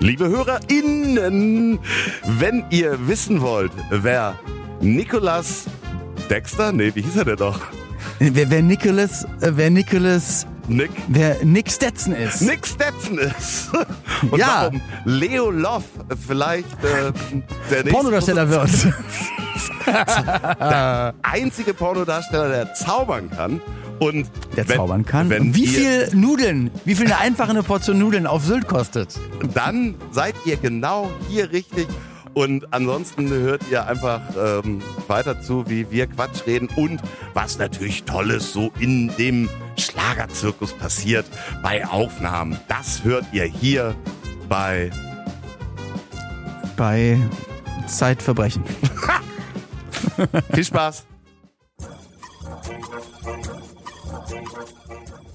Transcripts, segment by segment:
Liebe HörerInnen, wenn ihr wissen wollt, wer Nicolas Dexter, nee, wie hieß er denn doch? Wer, wer Nicholas, äh, wer Nicholas, Nick? wer Nick Stetson ist. Nick Stetson ist. Und Ja. warum Leo Love vielleicht äh, der nächste Pornodarsteller wird. der einzige Pornodarsteller, der zaubern kann. Und Der wenn- zaubern kann. Wenn Und wie viel Nudeln, wie viel eine einfache Portion Nudeln auf Sylt kostet? Dann seid ihr genau hier richtig. Und ansonsten hört ihr einfach ähm, weiter zu, wie wir Quatsch reden und was natürlich Tolles so in dem Schlagerzirkus passiert bei Aufnahmen. Das hört ihr hier bei Bei Zeitverbrechen. Viel Spaß.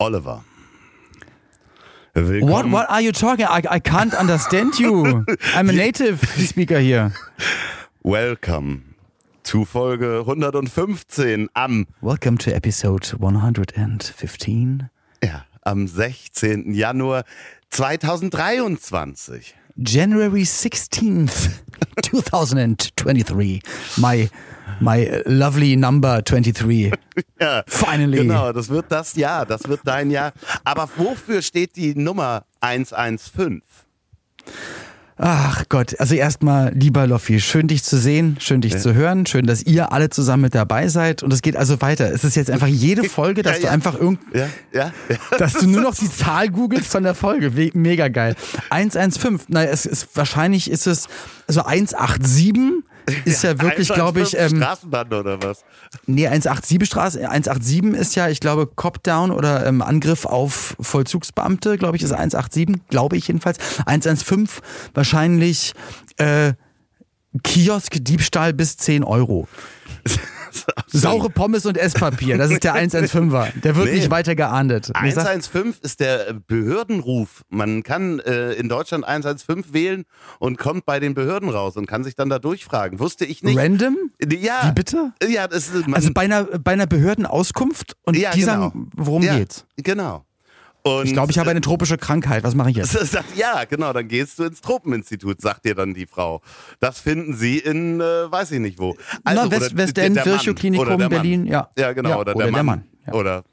Oliver. Willkommen. What, what are you talking? I, I can't understand you. I'm a native speaker here. Welcome zu Folge 115 am, Welcome to episode 115. ja, am 16. Januar 2023. January 16th, 2023. My, my lovely number 23. Ja, Finally. Genau, das wird das Jahr, das wird dein Jahr. Aber wofür steht die Nummer 115? Ach Gott, also erstmal, lieber Loffi, schön dich zu sehen, schön dich zu hören, schön, dass ihr alle zusammen mit dabei seid und es geht also weiter. Es ist jetzt einfach jede Folge, dass Ja, du ja. einfach irgend, Ja, ja, ja. dass du nur noch die Zahl googelst von der Folge. Mega geil. 115, naja, es ist, wahrscheinlich ist es, also 187 ist ja wirklich, glaube ich, 115 ähm, Straßenbahn oder was? Nee, 187 Straße, 187 ist ja, ich glaube, Cop-Down oder ähm, Angriff auf Vollzugsbeamte, glaube ich, ist 187, glaube ich jedenfalls. 115 wahrscheinlich äh, Kiosk, Diebstahl bis 10 Euro. Saure Pommes und Esspapier, das ist der 115er. Der wird Nee. nicht weiter geahndet. Wie sagt- 115 ist der Behördenruf. Man kann äh, in Deutschland 115 wählen und kommt bei den Behörden raus und kann sich dann da durchfragen. Wusste ich nicht. Random? Ja. Wie bitte? Ja, das ist, Also bei einer, bei einer Behördenauskunft und ja, die genau. sagen, worum ja, geht's? Genau. Und Ich glaube, ich habe eine tropische Krankheit. Was mache ich jetzt? Sagt, ja, genau, dann gehst du ins Tropeninstitut, sagt dir dann die Frau. Das finden sie in, äh, weiß ich nicht wo. Also, Na, West- Westend, der Mann, Virchow Klinikum, oder der Mann. Berlin, ja. Ja, genau, Ja, oder, oder der der Mann. Mann, ja. Oder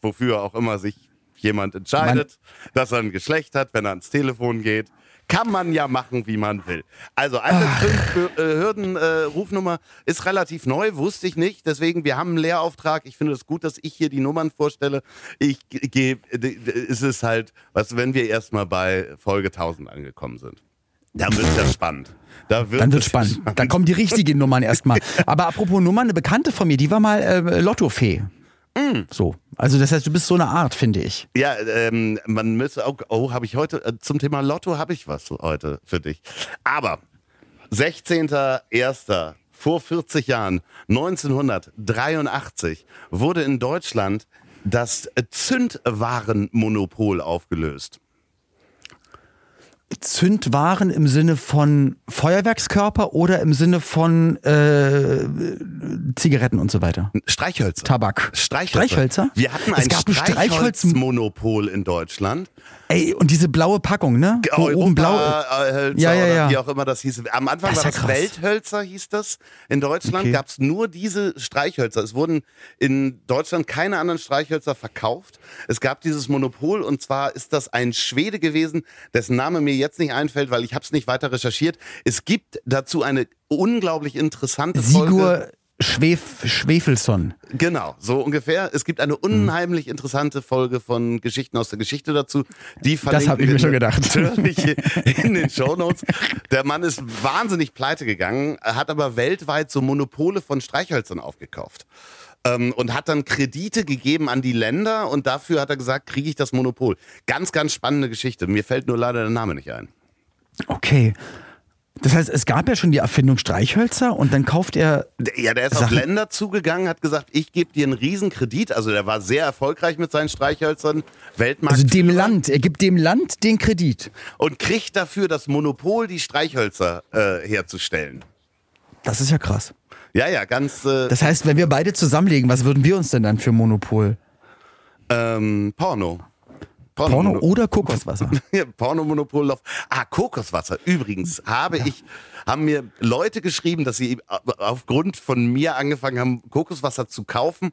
wofür auch immer sich jemand entscheidet, dass er ein Geschlecht hat, wenn er ans Telefon geht. Kann man ja machen, wie man will. Also 115 Behörden äh, Rufnummer ist relativ neu, wusste ich nicht. Deswegen, wir haben einen Lehrauftrag. Ich finde es gut, dass ich hier die Nummern vorstelle. Ich gehe, ist es halt, was, wenn wir erstmal bei Folge 1000 angekommen sind. Dann wird es ja spannend. Da wird Dann wird es spannend. Dann kommen die richtigen Nummern erstmal. Aber apropos Nummern, eine Bekannte von mir, die war mal äh, Lottofee. Mm. So. Also das heißt, du bist so eine Art, finde ich. Ja, ähm, man müsste auch, oh, habe ich heute, äh, zum Thema Lotto habe ich was heute für dich. Aber 16.01. vor 40 Jahren, 1983, wurde in Deutschland das Zündwarenmonopol aufgelöst. Zündwaren im Sinne von Feuerwerkskörper oder im Sinne von äh, Zigaretten und so weiter? Streichhölzer. Tabak. Streichhölzer. Streichhölzer? Wir hatten Es ein ein Streichholz- Streichholzmonopol in Deutschland. Ey, und diese blaue Packung, ne? Wo oben blau. Hölzer Ja, ja, ja. wie auch immer das hieß. Am Anfang Das war das krass. Welthölzer, hieß das. In Deutschland Okay. gab es nur diese Streichhölzer. Es wurden in Deutschland keine anderen Streichhölzer verkauft. Es gab dieses Monopol und zwar ist das ein Schwede gewesen, dessen Name mir jetzt nicht einfällt, weil ich habe es nicht weiter recherchiert. Es gibt dazu eine unglaublich interessante Folge. Sigur Schwef Schwefelsson. Genau, so ungefähr. Es gibt eine unheimlich interessante Folge von Geschichten aus der Geschichte dazu. Die verlinken hab ich mir schon gedacht. In den Shownotes. Der Mann ist wahnsinnig pleite gegangen, hat aber weltweit so Monopole von Streichhölzern aufgekauft. Ähm, und hat dann Kredite gegeben an die Länder und dafür hat er gesagt, kriege ich das Monopol. Ganz, ganz spannende Geschichte. Mir fällt nur leider der Name nicht ein. Okay. Das heißt, es gab ja schon die Erfindung Streichhölzer und dann kauft er. Ja, der ist auf Sachen- Länder zugegangen, hat gesagt, ich gebe dir einen Riesenkredit. Also der war sehr erfolgreich mit seinen Streichhölzern, Weltmarkt. Also dem Land, er gibt dem Land den Kredit. und kriegt dafür das Monopol, die Streichhölzer äh, herzustellen. Das ist ja krass. Ja, ja, ganz äh, Das heißt, wenn wir beide zusammenlegen, was würden wir uns denn dann für Monopol? ähm, Porno. Porno oder Kokoswasser? Ja, Pornomonopol auf. Ah, Kokoswasser. Übrigens habe ich, haben mir Leute geschrieben, dass sie aufgrund von mir angefangen haben, Kokoswasser zu kaufen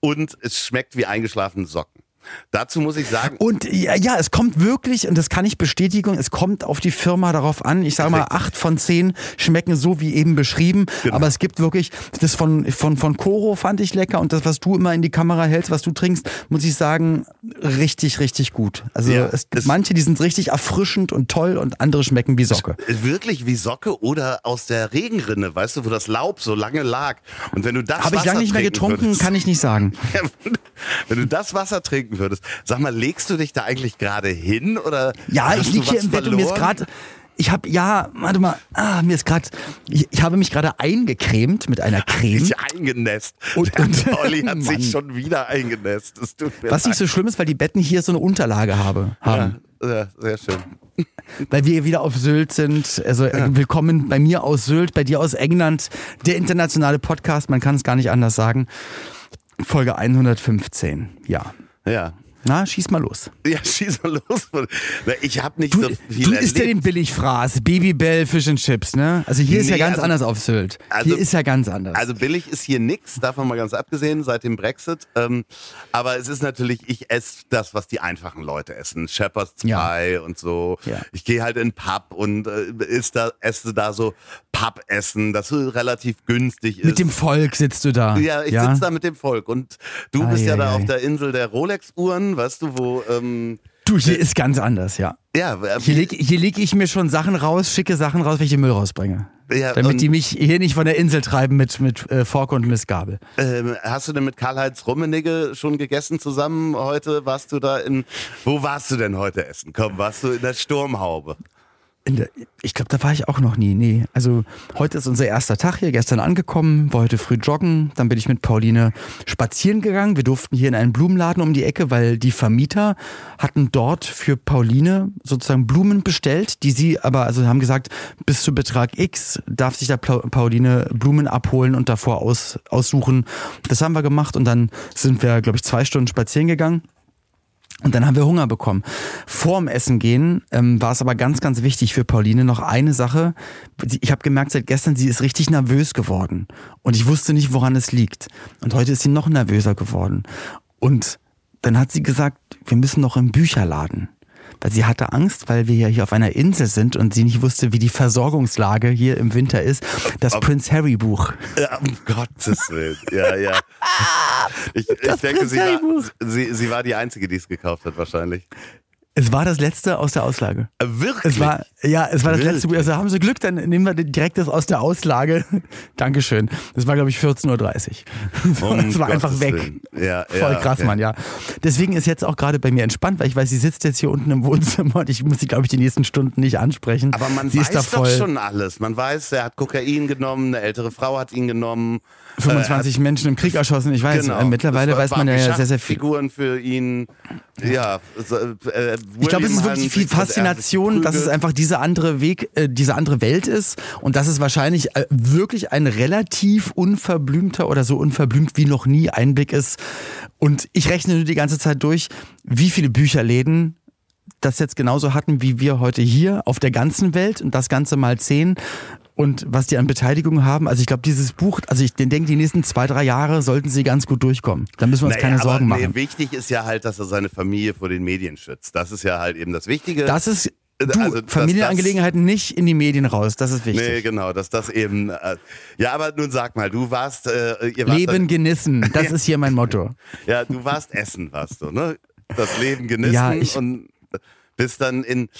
und es schmeckt wie eingeschlafene Socken. Dazu muss ich sagen, Und ja, ja, es kommt wirklich, und das kann ich bestätigen, es kommt auf die Firma darauf an. Ich sage mal, acht von zehn schmecken so wie eben beschrieben. Genau. Aber es gibt wirklich, das von, von, von Koro fand ich lecker und das, was du immer in die Kamera hältst, was du trinkst, muss ich sagen, richtig, richtig gut. Also Ja, es gibt manche, die sind richtig erfrischend und toll und andere schmecken wie Socke. wirklich wie Socke oder aus der Regenrinne, weißt du, wo das Laub so lange lag. Und wenn du das Habe ich lange nicht mehr getrunken, würdest, kann ich nicht sagen. Wenn du das Wasser trinken würdest, sag mal, legst du dich da eigentlich gerade hin oder Ja, ich du lieg hier im Bett und mir ist gerade. Ich habe ja, warte mal, ah, mir ist gerade, ich, ich habe mich gerade eingecremt mit einer Creme. sich eingenässt. Und- Der und- Olli hat Mann. sich schon wieder eingenässt. Was nicht so schlimm ist, weil die Betten hier so eine Unterlage habe, haben. ja, ja, sehr schön. Weil wir wieder auf Sylt sind. Also äh, willkommen bei mir aus Sylt, bei dir aus England. Der internationale Podcast, man kann es gar nicht anders sagen. Folge 115, ja. Ja. Na, schieß mal los. Ja, schieß mal los. Ich habe nicht Du, so viel du isst ja den. Billigfraß, Babybell, Fish and Chips, ne? Also hier ist ja Nee, ganz also- anders auf Sylt. also- hier ist ja ganz anders. Also billig ist hier nix, davon mal ganz abgesehen, seit dem Brexit. Ähm, aber es ist natürlich, ich esse das, was die einfachen Leute essen. Shepherd's Ja. Pie und so. Ja. Ich gehe halt in den Pub und äh, isst da, esse da so Pub-Essen, das so relativ günstig ist. Mit dem Volk sitzt du da. ja, ich sitze da mit dem Volk und du bist ja da Eieiei. auf der Insel der Rolex-Uhren, weißt du, wo, ähm, Du, hier ist ganz anders, ja. ja, äh, Hier lege leg ich mir schon Sachen raus, schicke Sachen raus, wenn ich den Müll rausbringe. Ja, Damit die mich hier nicht von der Insel treiben mit, mit äh, Fork und Missgabel. Ähm, hast du denn mit Karl-Heinz Rummenigge schon gegessen zusammen heute? Warst du da in, wo warst du denn heute essen? Komm, warst du in der Sturmhaube? Der, ich glaube, da war ich auch noch nie. Nee. Also heute ist unser erster Tag hier, gestern angekommen, war heute früh joggen, dann bin ich mit Pauline spazieren gegangen. Wir durften hier in einen Blumenladen um die Ecke, weil die Vermieter hatten dort für Pauline sozusagen Blumen bestellt, die sie aber, also haben gesagt, bis zu Betrag X darf sich da Pauline Blumen abholen und davor aus, aussuchen. Das haben wir gemacht und dann sind wir, glaube ich, zwei Stunden spazieren gegangen. Und dann haben wir Hunger bekommen. Vorm Essen gehen ähm, war es aber ganz, ganz wichtig für Pauline noch eine Sache. Ich habe gemerkt seit gestern, sie ist richtig nervös geworden. Und ich wusste nicht, woran es liegt. Und heute ist sie noch nervöser geworden. Und dann hat sie gesagt, wir müssen noch im Bücherladen. Weil sie hatte Angst, weil wir ja hier auf einer Insel sind und sie nicht wusste, wie die Versorgungslage hier im Winter ist. Das Ob- Prince Harry Buch. Ja, um Gottes Willen. Ja, ja. Ich, ich denke, sie war, sie, sie war die Einzige, die es gekauft hat, wahrscheinlich. Es war das letzte aus der Auslage. Äh, Wirklich? Es war, ja, es war das Wirklich? letzte. Also haben Sie Glück, dann nehmen wir direkt das aus der Auslage. Dankeschön. Das war, glaube ich, 14.30 Uhr. Um das war einfach Gottes weg. Willen. Ja, Voll ja, krass, okay. Mann, ja. Deswegen ist jetzt auch gerade bei mir entspannt, weil ich weiß, sie sitzt jetzt hier unten im Wohnzimmer und ich muss sie, glaube ich, die nächsten Stunden nicht ansprechen. Aber man sie weiß doch schon alles. Man weiß, er hat Kokain genommen, eine ältere Frau hat ihn genommen. 25 Menschen im Krieg erschossen, ich weiß. Genau. Äh, mittlerweile war- weiß man ja sehr, sehr viel. Figuren für ihn. Ja. äh, Ich glaube, es ist wirklich viel Faszination, dass es einfach diese andere Weg, äh, diese andere Welt ist und dass es wahrscheinlich äh, wirklich ein relativ unverblümter oder so unverblümt wie noch nie Einblick ist. Und ich rechne nur die ganze Zeit durch, wie viele Bücherläden das jetzt genauso hatten wie wir heute hier auf der ganzen Welt und das Ganze mal zehn. Und was die an Beteiligung haben, also ich glaube, dieses Buch, also ich denke, die nächsten zwei, drei Jahre sollten sie ganz gut durchkommen. Da müssen wir uns Naja, keine aber Sorgen machen. Nee, wichtig ist ja halt, dass er seine Familie vor den Medien schützt. Das ist ja halt eben das Wichtige. Das ist, du, Also, Familienangelegenheiten nicht in die Medien raus, das ist wichtig. Nee, genau, dass das eben. Äh, ja, aber nun sag mal, du warst. Äh, ihr warst Leben genießen, das ist hier mein Motto. ja, du warst Essen, warst du, ne? Das Leben genießen Ja, ich- und bist dann in.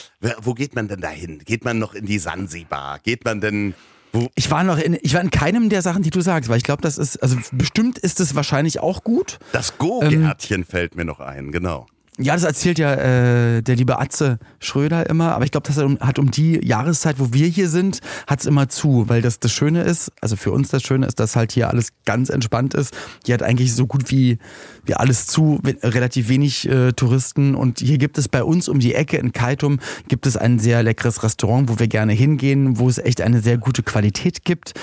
Wo geht man denn dahin? Geht man noch in die Sansibar? Geht man denn. Wo, Ich war noch in, ich war in keinem der Sachen, die du sagst, weil ich glaube, das ist, also bestimmt ist es wahrscheinlich auch gut. das Go-Gärtchen fällt mir noch ein, genau. Ja, das erzählt ja äh, der liebe Atze Schröder immer, aber ich glaube, das hat um die Jahreszeit, wo wir hier sind, hat's immer zu, weil das das Schöne ist, also für uns das Schöne ist, dass halt hier alles ganz entspannt ist. Hier hat eigentlich so gut wie, wie alles zu, relativ wenig äh, Touristen und hier gibt es bei uns um die Ecke in Kaitum gibt es ein sehr leckeres Restaurant, wo wir gerne hingehen, wo es echt eine sehr gute Qualität gibt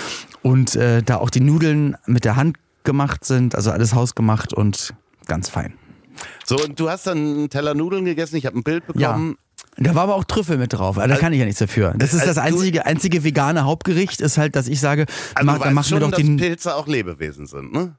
und äh, da auch die Nudeln mit der Hand gemacht sind, also alles hausgemacht und ganz fein. So, und du hast dann einen Teller Nudeln gegessen, ich habe ein Bild bekommen. Ja. Da war aber auch Trüffel mit drauf. Da kann ich ja nichts dafür. Das ist das einzige, einzige vegane Hauptgericht, ist halt, dass ich sage, also mach, dann machen wir doch dass Pilze auch Lebewesen sind, ne?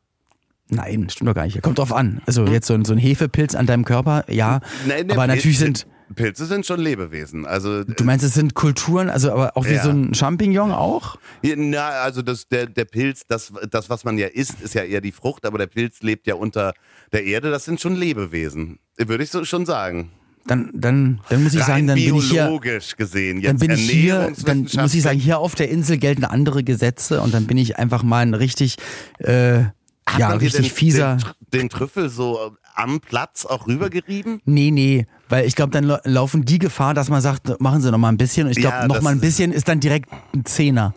Nein, stimmt doch gar nicht. Kommt drauf an. Also jetzt so ein, so ein Hefepilz an deinem Körper, ja. Nein, aber natürlich sind. Pilze sind schon Lebewesen. Also, du meinst, es sind Kulturen, also aber auch wie ja. so ein Champignon auch? Ja, na, also das, der, der Pilz, das, das, was man ja isst, ist ja eher die Frucht, aber der Pilz lebt ja unter der Erde. Das sind schon Lebewesen, würde ich so schon sagen. Dann, dann, dann muss ich Rein sagen, dann bin ich hier. gesehen, jetzt dann bin ich hier, dann muss ich sagen, hier auf der Insel gelten andere Gesetze und dann bin ich einfach mal ein richtig, äh, ja, richtig den, fieser. Den, den Trüffel so am Platz auch rübergerieben? Nee, nee, weil ich glaube, dann laufen die Gefahr, dass man sagt, machen Sie noch mal ein bisschen. Und ich glaube, ja, noch mal ein bisschen ist dann direkt ein Zehner.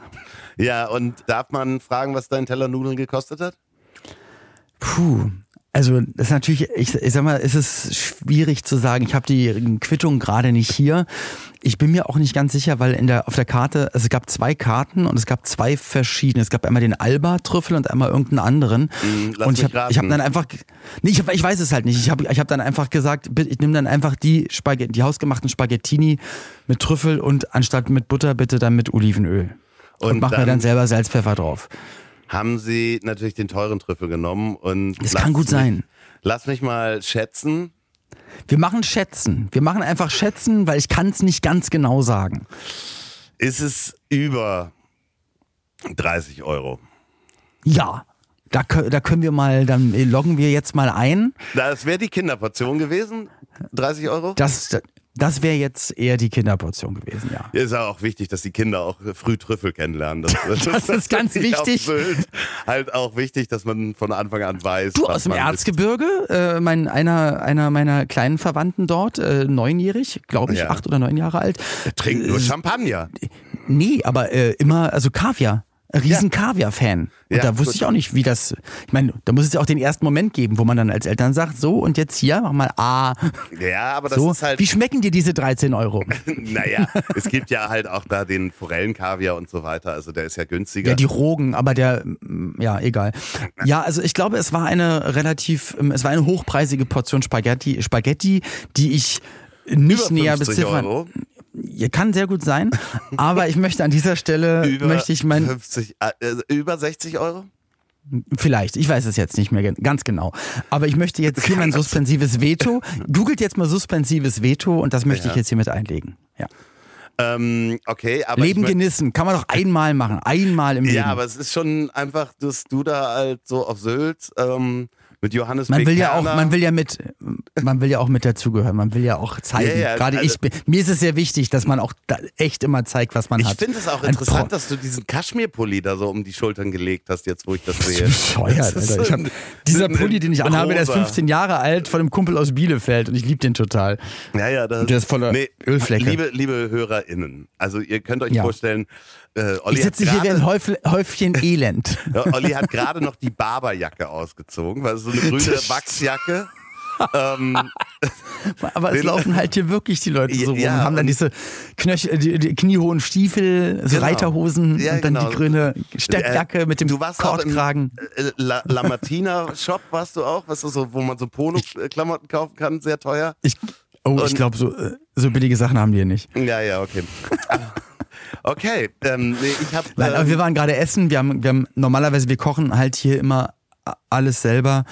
Ja, und darf man fragen, was dein Teller Nudeln gekostet hat? Puh, also das ist natürlich, ich, ich sag mal, es ist schwierig zu sagen. Ich habe die Quittung gerade nicht hier. Ich bin mir auch nicht ganz sicher, weil in der auf der Karte, also es gab zwei Karten und es gab zwei verschiedene. Es gab einmal den Alba-Trüffel und einmal irgendeinen anderen. Mm, und ich habe hab dann einfach, nee, ich, hab, ich weiß es halt nicht. Ich habe ich hab dann einfach gesagt, ich nehme dann einfach die Spaghetti, die hausgemachten Spaghettini mit Trüffel und anstatt mit Butter bitte dann mit Olivenöl. Und, und mach mir dann selber Salz, Pfeffer drauf haben sie natürlich den teuren Trüffel genommen und. Das kann gut mich, sein. Lass mich mal schätzen. Wir machen Schätzen. Wir machen einfach Schätzen, weil ich kann es nicht ganz genau sagen. Ist es über 30 Euro? Ja. Da, da können wir mal, dann loggen wir jetzt mal ein. Das wäre die Kinderportion gewesen, 30 Euro? Das, das wäre jetzt eher die Kinderportion gewesen, ja. Ist ja auch wichtig, dass die Kinder auch früh Trüffel kennenlernen. Das, das, das ist ganz wichtig. Halt auch wichtig, dass man von Anfang an weiß. Du aus dem Erzgebirge, äh, mein, einer, einer meiner kleinen Verwandten dort, äh, neunjährig, glaube ich, ja. acht oder neun Jahre alt. Der trinkt nur äh, Champagner. Nee, aber äh, immer, also Kaviar. Riesen Kaviar-Fan. Und ja, da wusste gut. ich auch nicht, wie das. Ich meine, da muss es ja auch den ersten Moment geben, wo man dann als Eltern sagt, so und jetzt hier, mach mal A. Ja, aber das so. ist halt. Wie schmecken dir diese 13 Euro? naja, es gibt ja halt auch da den Forellenkaviar und so weiter. Also der ist ja günstiger. Ja, die Rogen, aber der, mm, ja, egal. Ja, also ich glaube, es war eine relativ, ähm, es war eine hochpreisige Portion Spaghetti, Spaghetti, die ich nicht näher beziffern. Euro. Kann sehr gut sein, aber ich möchte an dieser Stelle über möchte ich mein 50, äh, über 60 Euro? Vielleicht, ich weiß es jetzt nicht mehr ganz genau. Aber ich möchte jetzt hier mein suspensives Veto. Googelt jetzt mal suspensives Veto und das möchte ja. ich jetzt hier mit einlegen. Ja. Ähm, okay, aber. Leben genießen, kann man doch einmal machen. Einmal im Leben. Ja, aber es ist schon einfach, dass du da halt so auf Sylt ähm, mit Johannes man will ja auch man will ja mit man will ja auch mit dazugehören man will ja auch zeigen. Ja, ja, gerade also, ich mir ist es sehr wichtig dass man auch echt immer zeigt was man ich hat. ich finde es auch interessant dass du diesen Kaschmirpulli da so um die Schultern gelegt hast jetzt wo ich das sehe. bescheuert, Alter. Hab, dieser Pulli den ich anhabe der ist 15 Jahre alt von einem Kumpel aus Bielefeld und ich liebe den total. Ja ja das, der ist voller nee, Ölflecke. liebe liebe HörerInnen also ihr könnt euch ja. vorstellen äh, ich sitze hier wie ein Häufchen Elend. Ja, Olli hat gerade noch die Barberjacke ausgezogen, weil so eine grüne Wachsjacke. ähm, aber es laufen halt hier wirklich die Leute so rum ja, und haben dann diese Knöchel, die, die kniehohen Stiefel, so genau. Reiterhosen ja, und dann genau. die grüne Steppjacke äh, mit dem du warst Kordkragen. Äh, La, La Martina Shop warst du auch, was so, wo man so Polo-Klamotten kaufen kann, sehr teuer. Ich, oh, und, ich glaube, so, äh, so billige Sachen haben die hier nicht. Ja, ja, okay. Okay, ähm, nee, ich habe. Nein, aber wir ähm, waren gerade essen. Wir haben, wir haben normalerweise wir kochen halt hier immer alles selber.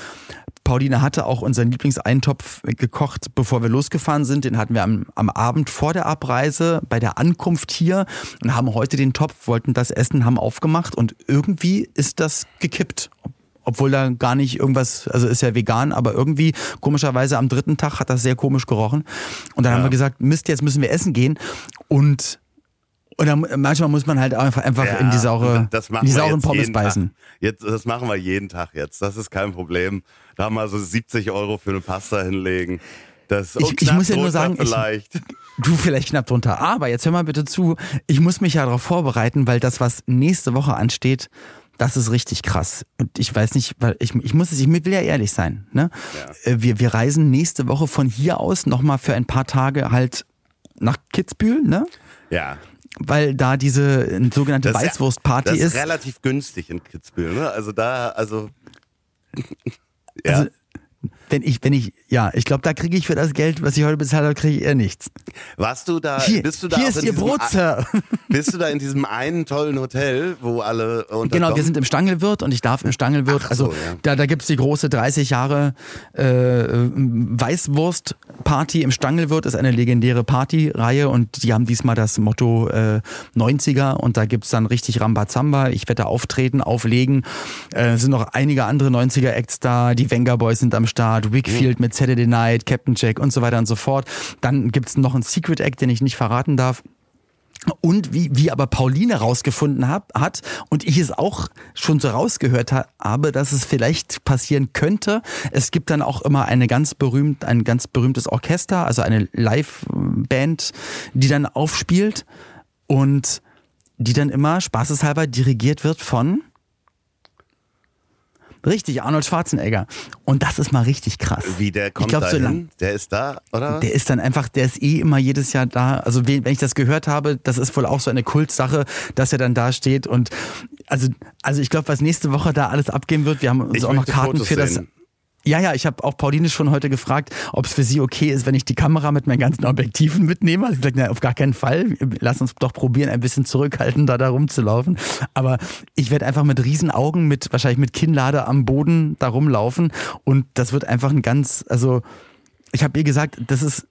Pauline hatte auch unseren Lieblingseintopf gekocht, bevor wir losgefahren sind. Den hatten wir am, am Abend vor der Abreise bei der Ankunft hier und haben heute den Topf, wollten das essen, haben aufgemacht und irgendwie ist das gekippt obwohl da gar nicht irgendwas, also ist ja vegan, aber irgendwie komischerweise am dritten Tag hat das sehr komisch gerochen. Und dann ja. haben wir gesagt, Mist, jetzt müssen wir essen gehen. Und und dann, manchmal muss man halt einfach, einfach ja, in die saure, in die sauren Pommes beißen. Jetzt, das machen wir jeden Tag jetzt. Das ist kein Problem. Da mal so 70 Euro für eine Pasta hinlegen. Das Ich- oh, ich muss ja nur sagen, ich- vielleicht. Du vielleicht knapp drunter. Aber jetzt hör mal bitte zu. Ich muss mich ja darauf vorbereiten, weil das, was nächste Woche ansteht, das ist richtig krass. Und ich weiß nicht, weil ich, ich muss es, ich will ja ehrlich sein. Ne? Äh, Wir, wir reisen nächste Woche von hier aus nochmal für ein paar Tage halt nach Kitzbühel, ne? ja. Weil da diese äh, sogenannte Das ist ja- Weißwurstparty das ist. ist. relativ günstig in Kitzbühel, ne? Also da, also. ja. Also, wenn ich, wenn ich, ja, ich glaube, da kriege ich für das Geld, was ich heute bezahlt habe, kriege ich eher nichts. Warst du da, Hier, bist du da hier ist Ihr Brot, Sir. Bist du da in diesem einen tollen Hotel, wo alle unterkommen? Genau, wir sind im Stangelwirt und ich darf im Stangelwirt, Ach also so, ja. da, da gibt's die große 30 Jahre äh, Weißwurst-Party im Stangelwirt, ist eine legendäre Partyreihe und die haben diesmal das Motto äh, 90er und da gibt's dann richtig Rambazamba. Ich werde da auftreten, auflegen. Äh, es sind noch einige andere 90er-Acts da, die Venga Boys sind am Start, Wickfield mit Saturday Night, Captain Jack und so weiter und so fort. Dann gibt's noch einen Secret Act, den ich nicht verraten darf. Und wie, wie aber Pauline rausgefunden hab, hat und ich es auch schon so rausgehört ha, habe, dass es vielleicht passieren könnte. Es gibt dann auch immer eine ganz berühmt, ein ganz berühmtes Orchester, also eine Live-Band, die dann aufspielt und die dann immer spaßeshalber dirigiert wird von Richtig, Arnold Schwarzenegger. Und das ist mal richtig krass. Wie der kommt glaub, da so lang-? Der ist da, oder? Der ist dann einfach, der ist eh immer jedes Jahr da. Also wenn ich das gehört habe, das ist wohl auch so eine Kultsache, dass er dann da steht. Und also, also ich glaube, was nächste Woche da alles abgehen wird, wir haben uns Ich auch noch Karten Fotos für das. sehen. Ja, ja, ich habe auch Pauline schon heute gefragt, ob es für sie okay ist, wenn ich die Kamera mit meinen ganzen Objektiven mitnehme. Also sie sagt, na, auf gar keinen Fall. Lass uns doch probieren, ein bisschen zurückhaltender da rumzulaufen. Aber ich werde einfach mit riesen Augen, mit wahrscheinlich mit Kinnlade am Boden da rumlaufen. Und das wird einfach ein ganz, also ich habe ihr gesagt, das ist,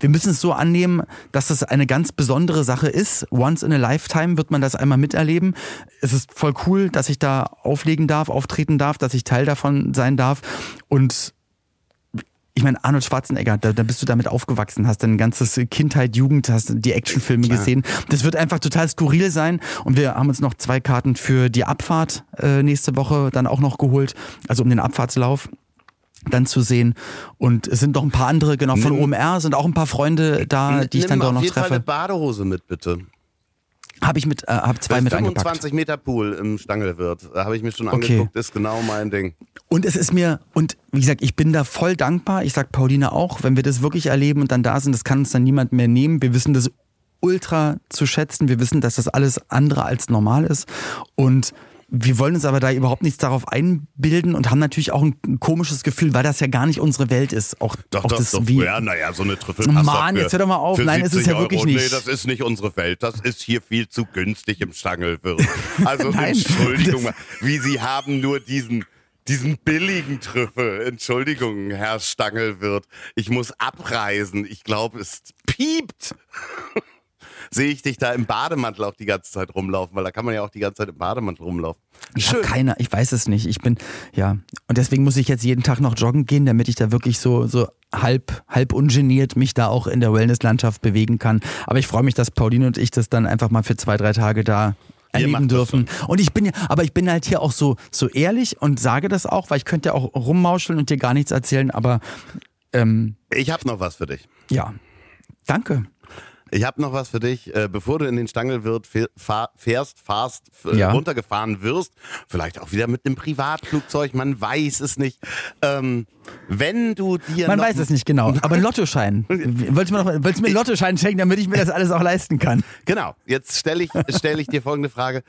wir müssen es so annehmen, dass das eine ganz besondere Sache ist. Once in a lifetime wird man das einmal miterleben. Es ist voll cool, dass ich da auflegen darf, auftreten darf, dass ich Teil davon sein darf. Und ich meine, Arnold Schwarzenegger, da, da bist du damit aufgewachsen, hast deine ganze Kindheit, Jugend, hast die Actionfilme gesehen. Das wird einfach total skurril sein. Und wir haben uns noch zwei Karten für die Abfahrt äh, nächste Woche dann auch noch geholt, also um den Abfahrtslauf dann zu sehen. Und es sind noch ein paar andere, genau, von Nimm- OMR sind auch ein paar Freunde da, die ich Nimm dann doch auf noch jeden Fall eine treffe. Badehose mit, bitte. Habe ich mit, äh, hab zwei Das mit angepackt. 25 Meter Pool im Stangelwirt. Da habe ich mir schon Okay. angeguckt, ist genau mein Ding. Und es ist mir, und wie gesagt, ich bin da voll dankbar. Ich sag Pauline auch, wenn wir das wirklich erleben und dann da sind, das kann uns dann niemand mehr nehmen. Wir wissen das ultra zu schätzen. Wir wissen, dass das alles andere als normal ist. Und wir wollen uns aber da überhaupt nichts darauf einbilden und haben natürlich auch ein, ein komisches Gefühl, weil das ja gar nicht unsere Welt ist. Auch, Doch, auch doch, das doch. wie, ja, naja, so eine Trüffel. Mann, jetzt hör doch mal auf. Nein, ist es ja wirklich Nee, nicht. das ist nicht unsere Welt. Das ist hier viel zu günstig im Stangelwirt. Also Nein, Entschuldigung, mal, wie Sie haben nur diesen diesen billigen Trüffel. Entschuldigung, Herr Stangelwirt. Ich muss abreisen. Ich glaube, es piept. Sehe ich dich da im Bademantel auch die ganze Zeit rumlaufen, weil da kann man ja auch die ganze Zeit im Bademantel rumlaufen. Ich habe keine, ich weiß es nicht. Ich bin, ja. Und deswegen muss ich jetzt jeden Tag noch joggen gehen, damit ich da wirklich so, so halb, halb ungeniert mich da auch in der Wellnesslandschaft bewegen kann. Aber ich freue mich, dass Pauline und ich das dann einfach mal für zwei, drei Tage da erleben dürfen. Und ich bin ja, aber ich bin halt hier auch so, so ehrlich und sage das auch, weil ich könnte ja auch rummauscheln und dir gar nichts erzählen, aber ähm, Ich habe noch was für dich. ja. Danke. Ich habe noch was für dich. Äh, bevor du in den Stangelwirt fährst, fahrst, Ja. runtergefahren wirst, vielleicht auch wieder mit einem Privatflugzeug, man weiß es nicht. Ähm, wenn du dir Man weiß es nicht genau. Aber ein Lottoschein. Wolltest du mir, noch, wolltest mir einen Lottoschein schenken, damit ich mir das alles auch leisten kann? Genau, jetzt stelle ich, stell ich dir folgende Frage.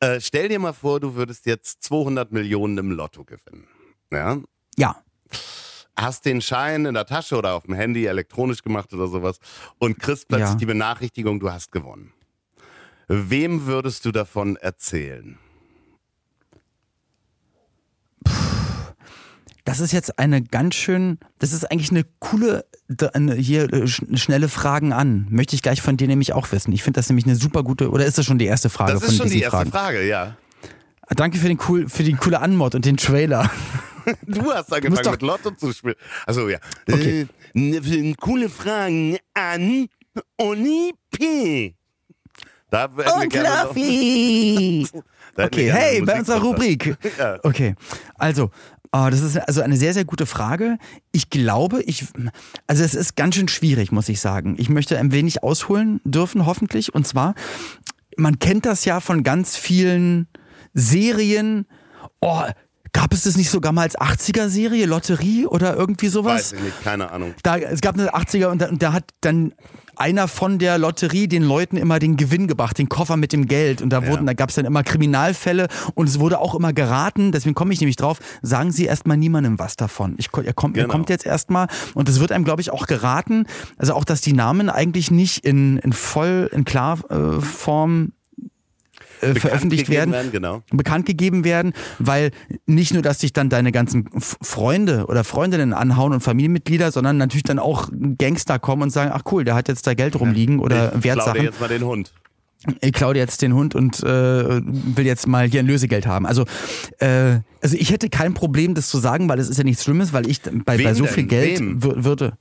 Äh, stell dir mal vor, du würdest jetzt 200 Millionen im Lotto gewinnen. Ja? Ja. Hast den Schein in der Tasche oder auf dem Handy elektronisch gemacht oder sowas und kriegst plötzlich Ja. die Benachrichtigung, du hast gewonnen. Wem würdest du davon erzählen? Das ist jetzt eine ganz schön, das ist eigentlich eine coole, eine, hier äh, sch- schnelle Fragen an. Möchte ich gleich von dir nämlich auch wissen. Ich finde das nämlich eine super gute, oder ist das schon die erste Frage Das von ist schon die erste Fragen? Frage, ja. Danke für den cool, für die coole Anmod und den Trailer. Du hast angefangen doch- mit Lotto zu spielen. Also ja. Okay. Äh, n- coole Fragen an Uni P. Da hätten wir Okay, hey, bei unserer. Rubrik. Ja. Okay, also, Oh, das ist also eine sehr, sehr gute Frage. Ich glaube, ich, also es ist ganz schön schwierig, muss ich sagen. Ich möchte ein wenig ausholen dürfen, hoffentlich. Und zwar, man kennt das ja von ganz vielen Serien. Oh, Gab es das nicht sogar mal als 80er-Serie, Lotterie oder irgendwie sowas? Weiß ich nicht, keine Ahnung. Da, es gab eine 80er und da, und da hat dann einer von der Lotterie den Leuten immer den Gewinn gebracht, den Koffer mit dem Geld. Und da wurden, Ja. da gab es dann immer Kriminalfälle und es wurde auch immer geraten, deswegen komme ich nämlich drauf, sagen Sie erstmal niemandem was davon. Ich, er, kommt, er Genau. kommt jetzt erstmal und es wird einem, glaube ich, auch geraten, also auch, dass die Namen eigentlich nicht in, in voll, in Klarform äh, Form, äh, veröffentlicht gegeben werden Genau. bekannt gegeben werden, weil nicht nur, dass dich dann deine ganzen Freunde oder Freundinnen anhauen und Familienmitglieder, sondern natürlich dann auch Gangster kommen und sagen, ach cool, der hat jetzt da Geld rumliegen oder ich Wertsachen. jetzt mal den Hund. Ich klaue dir jetzt den Hund und äh, will jetzt mal hier ein Lösegeld haben. Also, äh, also ich hätte kein Problem, das zu sagen, weil es ist ja nichts Schlimmes, weil ich bei, bei so denn? viel Geld Wem? wür- würde.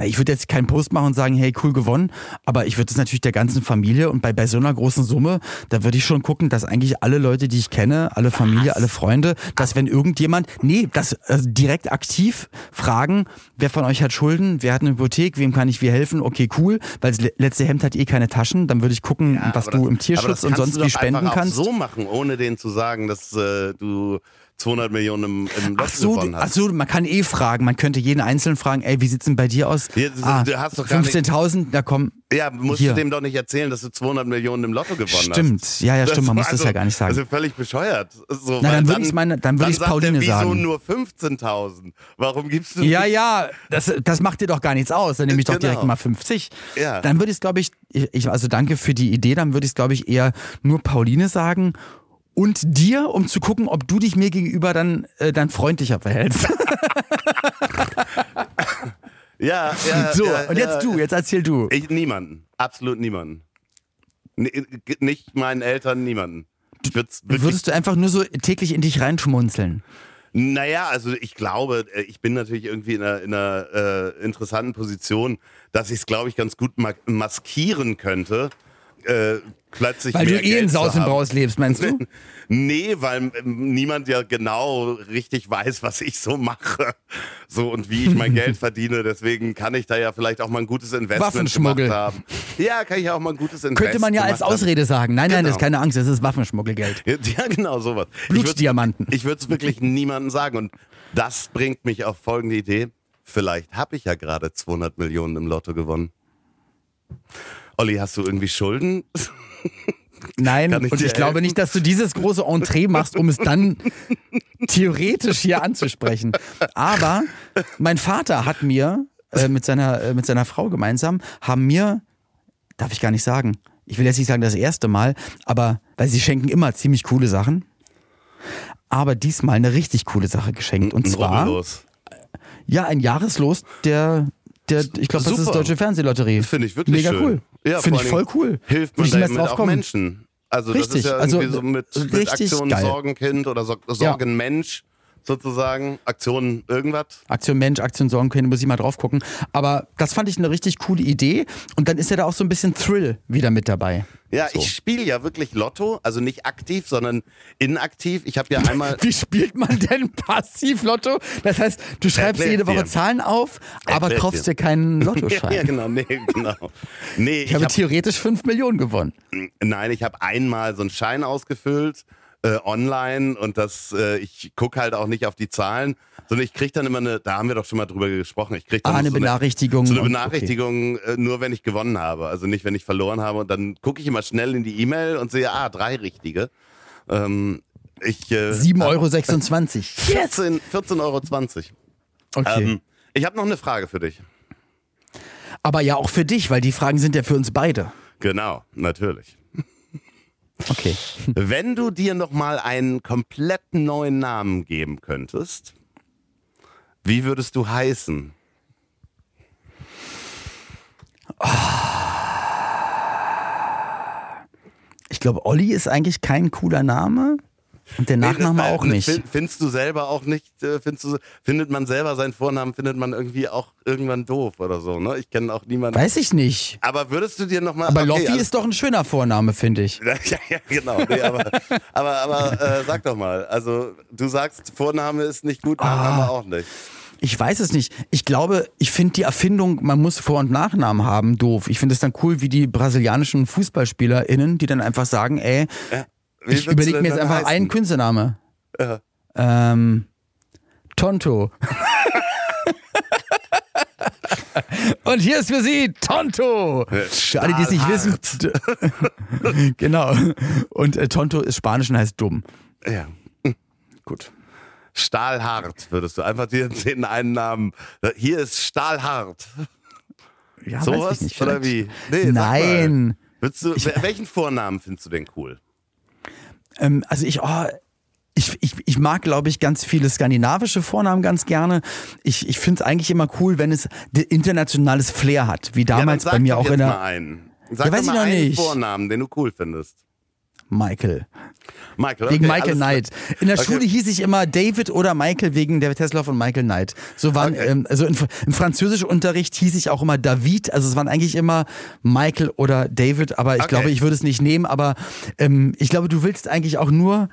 Na, ich würde jetzt keinen Post machen und sagen, hey, cool gewonnen, aber ich würde es natürlich der ganzen Familie und bei, bei so einer großen Summe, da würde ich schon gucken, dass eigentlich alle Leute, die ich kenne, alle Familie, alle Freunde, dass wenn irgendjemand, nee, das also direkt aktiv fragen, wer von euch hat Schulden, wer hat eine Hypothek, wem kann ich wie helfen, okay, cool, weil das le- letzte Hemd hat eh keine Taschen, dann würde ich gucken, was aber du das- im Tierschutz und kannst sonst du wie spenden einfach kannst. Auch so machen, ohne denen zu sagen, dass äh, du 200 Millionen im, im Lotto so, gewonnen ach hast. so, man kann eh fragen. Man könnte jeden Einzelnen fragen, ey, wie sieht's denn bei dir aus? Ah, du hast doch gar nicht- 15.000, da komm. Ja, musst Hier. du dem doch nicht erzählen, dass du 200 Millionen im Lotto gewonnen hast. Stimmt, ja, ja, stimmt, man muss das ja gar nicht sagen. Also völlig bescheuert. So, Na, dann würde ich's meine- dann würde er, Pauline wieso sagen. nur 15.000? Warum gibst du Ja, ja, das, das macht dir doch gar nichts aus. Dann nehme ich doch Genau. direkt mal 50. Ja. Dann würde ich es, glaube ich, ich, also danke für die Idee, dann würde ich es, glaube ich, eher nur Pauline sagen und dir, um zu gucken, ob du dich mir gegenüber dann, äh, dann freundlicher verhältst. Ja, ja. so, ja, und jetzt ja. du, jetzt erzähl du. Ich, niemanden. Absolut niemanden. N nicht meinen Eltern, niemanden. Würdest du einfach nur so täglich in dich reinschmunzeln? Naja, also ich glaube, äh, ich bin natürlich irgendwie in einer, in einer äh, interessanten Position, dass ich es, glaube ich, ganz gut ma maskieren könnte. Äh, plötzlich Weil du eh in Geld zu Saus und haben. Braus lebst, meinst du? Nee, weil ähm, niemand ja genau richtig weiß, was ich so mache. So und wie ich mein Geld verdiene. Deswegen kann ich da ja vielleicht auch mal ein gutes Investment Waffenschmuggel. gemacht haben. Ja, kann ich auch mal ein gutes Investment Könnte man ja als gemacht haben. Ausrede sagen. Nein, nein, das ist Genau. keine Angst, das ist Waffenschmuggelgeld. Ja, genau, sowas. Blutdiamanten. Ich würde es wirklich niemandem sagen. Und das bringt mich auf folgende Idee. Vielleicht habe ich ja gerade 200 Millionen im Lotto gewonnen. Olli, hast du irgendwie Schulden? Nein, ich und ich glaube nicht, dass du dieses große Entree machst, um es dann theoretisch hier anzusprechen. Aber mein Vater hat mir äh, mit, seiner, äh, mit seiner Frau gemeinsam, haben mir, darf ich gar nicht sagen, ich will jetzt nicht sagen das erste Mal, aber weil sie schenken immer ziemlich coole Sachen, aber diesmal eine richtig coole Sache geschenkt. Und Ein zwar, Rubbellos. ja, ein Jahreslos der, der ich glaube, das ist. Deutsche Fernsehlotterie. Finde ich wirklich Mega schön. cool. Ja, Finde ich voll cool. Hilft man damit drauf auch kommen. Menschen. Also das Richtig, ist ja also, irgendwie so mit, mit Aktion. Sorgenkind oder Sor Sorgenmensch sozusagen. Aktion irgendwas. Aktion Mensch, Aktion Sorgenkind, muss ich mal drauf gucken. Aber das fand ich eine richtig coole Idee. Und dann ist ja da auch so ein bisschen Thrill wieder mit dabei. Ja, So. ich spiele ja wirklich Lotto, also nicht aktiv, sondern inaktiv. Ich habe ja einmal Wie spielt man denn Passiv-Lotto? Das heißt, du schreibst Erklär jede Woche dir. Zahlen auf, aber Erklär kaufst dir. keinen Lottoschein. ja, genau, nee, genau. Nee, Ich ich habe hab, theoretisch 5 Millionen gewonnen. nein, ich habe einmal so einen Schein ausgefüllt äh, online und das äh, ich gucke halt auch nicht auf die Zahlen, sondern ich krieg dann immer eine, da haben wir doch schon mal drüber gesprochen, ich krieg dann Ah, eine so Benachrichtigung. So eine Benachrichtigung, äh, nur wenn ich gewonnen habe. Also nicht, wenn ich verloren habe. Und dann gucke ich immer schnell in die E-Mail und sehe, ah, drei richtige. Ähm, ich, äh, Okay. 7,26 Euro. 14 14,20 Euro. Okay. Ähm, ich habe noch eine Frage für dich. aber ja, auch für dich, weil die Fragen sind ja für uns beide. Genau, natürlich. Okay. Wenn du dir noch mal einen komplett neuen Namen geben könntest, wie würdest du heißen? Ich glaube, Olli ist eigentlich kein cooler Name. Und der Nachname das- auch nicht. find- Findest du selber auch nicht, äh, findest du, findet man selber seinen Vornamen, findet man irgendwie auch irgendwann doof oder so, ne? Ich kenne auch niemanden. Weiß ich nicht. Aber würdest du dir nochmal. Aber okay, Loffi also- ist doch ein schöner Vorname, finde ich. Ja, ja, genau. Nee, aber aber, aber äh, sag doch mal. Also, du sagst, Vorname ist nicht gut, Nachname Ah. auch nicht. Ich weiß es nicht. Ich glaube, ich finde die Erfindung, man muss Vor- und Nachnamen haben, doof. Ich finde es dann cool, wie die brasilianischen FußballspielerInnen, die dann einfach sagen, ey, Wie ich überlege mir jetzt einfach heißen? einen Künstlername. Ja. Ähm, Tonto. Und hier ist für Sie Tonto. Für alle, die es nicht wissen. genau. Und äh, Tonto ist Spanisch und heißt dumm. Ja. Gut. Stahlhart würdest du einfach dir den einen Namen. Hier ist Stahlhart. Ja, So weiß was? Oder wie? Nee, Nein. Du, wel- welchen Vornamen findest du denn cool? Ähm, also ich, oh, ich, ich, ich mag, glaube ich, ganz viele skandinavische Vornamen ganz gerne. Ich, ich finde es eigentlich immer cool, wenn es internationales Flair hat, wie damals ja, bei mir auch in der mal einen. Sag Ja, weiß mal noch einen nicht. Vornamen, den du cool findest. Michael. Michael. Wegen okay, Michael alles Knight. In der Okay. Schule hieß ich immer David oder Michael wegen David Tesla und Michael Knight. So waren, Okay. ähm, also in, im Französischunterricht hieß ich auch immer David. Also es waren eigentlich immer Michael oder David, aber ich glaube, ich würde es nicht nehmen. Aber ähm, ich glaube, du willst eigentlich auch nur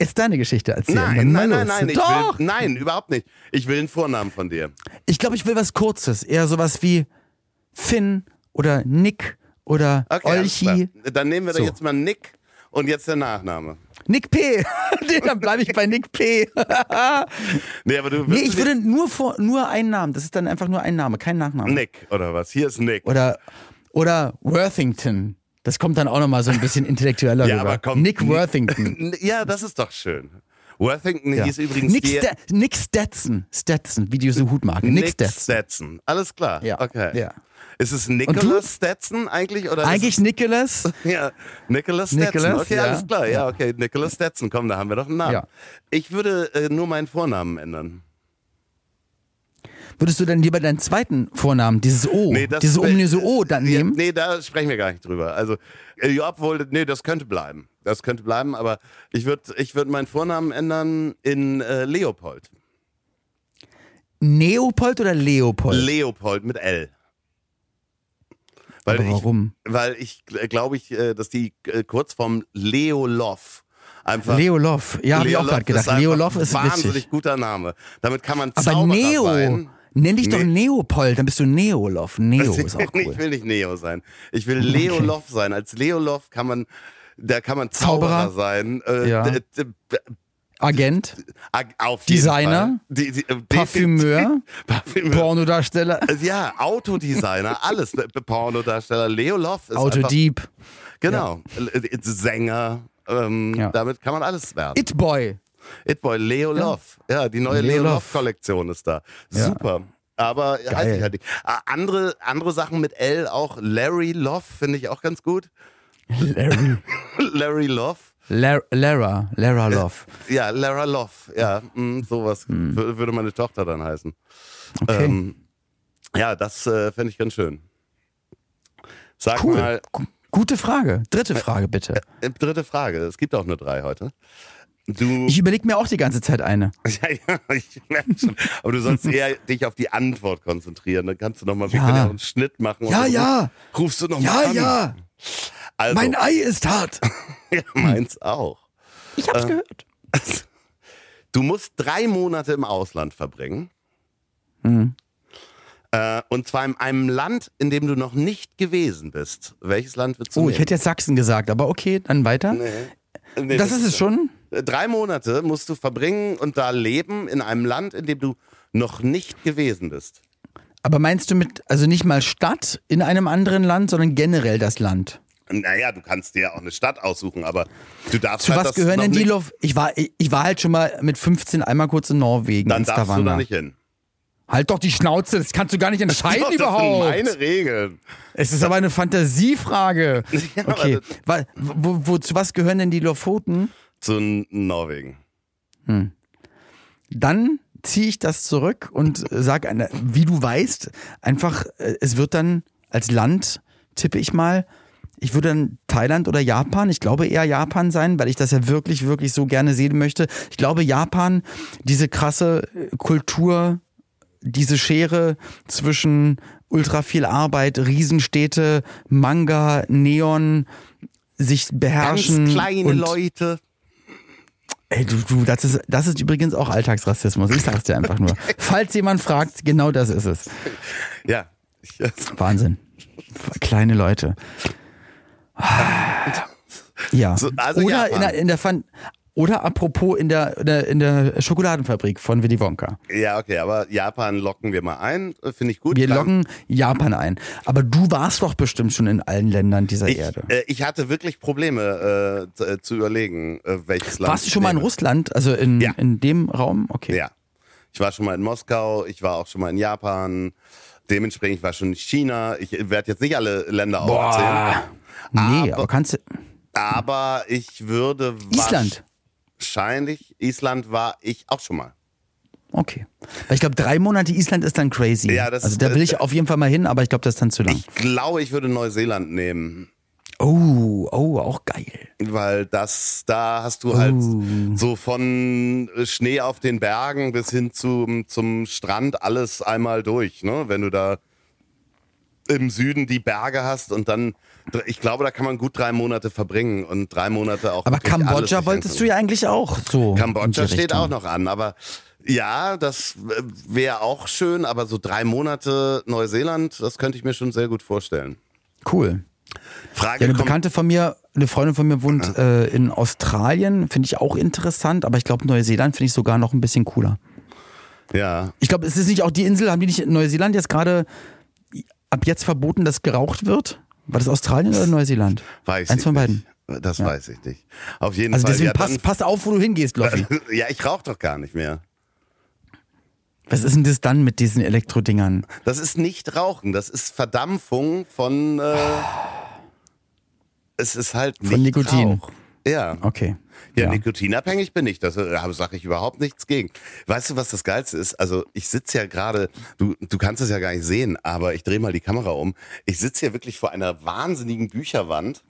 jetzt deine Geschichte erzählen. Nein, nein, nein, nein, ich Doch. will, nein, überhaupt nicht. Ich will einen Vornamen von dir. Ich glaube, ich will was Kurzes. Eher sowas wie Finn oder Nick oder Okay, Olchi. Dann nehmen wir So. da jetzt mal Nick und jetzt der Nachname. Nick P. Dann bleibe ich bei Nick P. Nee, aber du Nee, ich würde nur vor, nur einen Namen. Das ist dann einfach nur ein Name, kein Nachname. Nick oder was? Hier ist Nick. Oder, oder Worthington. Das kommt dann auch nochmal so ein bisschen intellektueller Ja, rüber. aber komm. Nick Worthington. Ja, das ist doch schön. Worthington Ja. hieß übrigens Nick, die- Sta Nick Stetson. Stetson, wie diese Hutmarke. Nick, Nick Stetson. Stetson. Alles klar. Ja, Okay. ja. Ist es? Nicholas Stetson eigentlich? Oder Eigentlich Nicholas. ja, Nicholas Stetson. Nicholas, okay, ja. alles klar. Ja, okay. Nicholas Stetson. Komm, da haben wir doch einen Namen. Ja. Ich würde äh, nur meinen Vornamen ändern. Würdest du dann lieber deinen zweiten Vornamen, dieses O, Nee, dieses ominöse O dann nehmen? nee, da sprechen wir gar nicht drüber. Also, äh, obwohl, nee, das könnte bleiben. Das könnte bleiben, aber ich würde ich würd meinen Vornamen ändern in äh, Leopold. Neopold oder Leopold? Leopold mit L. Weil Aber warum? Ich, weil ich glaube ich, äh, dass die äh, Kurzform Leolov einfach. Leolov. Ja, habe ich auch gerade gedacht. einfach Leolov ist ein wahnsinnig witzig. guter Name. Damit kann man Aber Zauberer Neo. sein. Nenn dich doch Nee. Neopold, dann bist du Neolov. Neo ist auch Ich cool. will nicht Neo sein. Ich will Leolov sein. Als Leolov kann man, da kann man Zauberer, Zauberer? sein. Äh, Ja. Agent, Designer? Die, die, äh, Parfümeur, Parfümeur. Pornodarsteller, Ja, Autodesigner, alles. Pornodarsteller. Leolov ist einfach, Autodieb, Genau. Äh, Sänger. Ähm, Ja. Damit kann man alles werden. It-Boy. It-Boy, Leo Love. Ja, die neue Leo Leo Love. Love-Kollektion ist da. Ja. Super. Aber weiß ich halt nicht. Ah, Andere, andere Sachen mit L auch. Larry Love finde ich auch ganz gut. Larry. Larry Love. Lar Lara, Lara Love. Ja, Lara Love. Ja, mh, sowas wür- würde meine Tochter dann heißen. Hm. Okay. Ähm, ja, das äh, fände ich ganz schön. Sag Cool. mal, Gute Frage. Dritte Frage bitte. äh, dritte Frage. Es gibt auch nur drei heute. Du, Ich überlege mir auch die ganze Zeit eine. Ja, ja, ich merke schon. Aber du sollst eher dich auf die Antwort konzentrieren. Dann kannst du nochmal, Ja. ja einen Schnitt machen. Ja, ja. ruf- Rufst du nochmal Ja, an. ja. Also, Mein Ei ist hart. ja, meins auch. Ich hab's gehört. Du musst drei Monate im Ausland verbringen. Mhm. Äh, und zwar in einem Land, in dem du noch nicht gewesen bist. Welches Land würdest du Oh, nehmen? ich hätte jetzt Sachsen gesagt, aber okay, dann weiter. Nee. Nee, Das ist es schon? Drei Monate musst du verbringen und da leben in einem Land, in dem du noch nicht gewesen bist. Aber meinst du mit, also nicht mal Stadt in einem anderen Land, sondern generell das Land? Naja, du kannst dir ja auch eine Stadt aussuchen, aber du darfst Zu halt was gehören denn die Lov? Ich war, ich, ich war halt schon mal mit 15 einmal kurz in Norwegen. Dann darfst du da nicht hin. Halt doch die Schnauze, das kannst du gar nicht entscheiden das überhaupt. sind meine Regeln. Es ist aber eine Fantasiefrage. Ja, okay. Wo, wo, zu was gehören denn die Lofoten? Zu Norwegen. Dann ziehe ich das zurück und sage, wie du weißt, einfach, äh, es wird dann als Land, tippe ich mal, ich würde dann Thailand oder Japan, ich glaube eher Japan sein, weil ich das ja wirklich, wirklich so gerne sehen möchte. Ich glaube Japan, diese krasse äh, Kultur, diese Schere zwischen ultra viel Arbeit, Riesenstädte, Manga, Neon, sich beherrschen. Ganz kleine Leute. Ey, du, du, das ist, das ist übrigens auch Alltagsrassismus. Ich sag's dir einfach nur. Falls jemand fragt, genau das ist es. Ja. Wahnsinn. Kleine Leute. Ja. So, also Oder Japan. in der, in der Fan oder apropos in der, in der, in der Schokoladenfabrik von Willy Wonka. ja, okay, aber Japan locken wir mal ein. äh, Finde ich gut. Wir Dann- loggen Japan ein. Aber du warst doch bestimmt schon in allen Ländern dieser Ich, Erde. äh, ich hatte wirklich Probleme äh, zu, äh, zu überlegen, äh, welches Land. Warst du schon mal in. Russland? Also in, Ja. in dem Raum? Okay. Ja. Ich war schon mal in Moskau, ich war auch schon mal in Japan. Dementsprechend ich war schon in China. Ich werde jetzt nicht alle Länder aufzählen. Boah. Nee, Aber- aber kannst du. Aber ich würde Island. Wahrscheinlich, Island war ich auch schon mal. Okay. Weil ich glaube, drei Monate Island ist dann crazy. Ja, das also da will ich auf jeden Fall mal hin, aber ich glaube, das ist dann zu lang. Ich glaube, ich würde Neuseeland nehmen. Oh, oh, auch geil. Weil das, da hast du halt Oh. so von Schnee auf den Bergen bis hin zum, zum Strand alles einmal durch, ne? Wenn du da im Süden die Berge hast und dann, ich glaube, da kann man gut drei Monate verbringen und drei Monate auch. Aber Kambodscha wolltest du ja eigentlich auch so. Kambodscha steht Richtung. auch noch an, aber ja, das wäre auch schön, aber so drei Monate Neuseeland, das könnte ich mir schon sehr gut vorstellen. Cool. Frage Ja, eine Bekannte von mir, eine Freundin von mir wohnt äh, in Australien, finde ich auch interessant, aber ich glaube, Neuseeland finde ich sogar noch ein bisschen cooler. Ja, Ich glaube, es ist nicht auch die Insel, haben die nicht in Neuseeland jetzt gerade ab jetzt verboten, dass geraucht wird? War das Australien oder Neuseeland? weiß Eins von beiden. nicht. Das weiß ich nicht. Auf jeden Also Fall. deswegen ja, pass, pass auf, wo du hingehst, Loffi. ja, ich rauche doch gar nicht mehr. Was ist denn das dann mit diesen Elektrodingern? Das ist nicht Rauchen, das ist Verdampfung von. Äh, es ist halt nicht Von Nikotin. Rauch. Ja. Okay. Ja, nikotinabhängig bin ich, das äh, sage ich überhaupt nichts gegen. Weißt du, was das Geilste ist? Also ich sitze ja gerade, du, du kannst es ja gar nicht sehen, aber ich drehe mal die Kamera um. Ich sitze hier wirklich vor einer wahnsinnigen Bücherwand.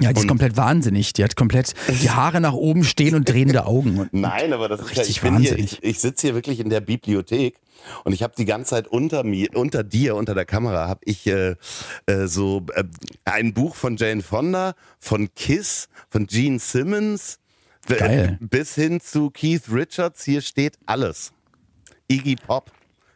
Ja, die ist Und- komplett wahnsinnig. Die hat komplett die Haare nach oben stehen und drehende Augen. Und Nein, aber das ist ja, Richtig ich bin hier, wahnsinnig. ich, ich sitze hier wirklich in der Bibliothek und ich habe die ganze Zeit unter mir, unter dir, unter der Kamera, habe ich äh, äh, so äh, ein Buch von Jane Fonda, von Kiss, von Gene Simmons, Geil. bis hin zu Keith Richards. Hier steht alles. Iggy Pop,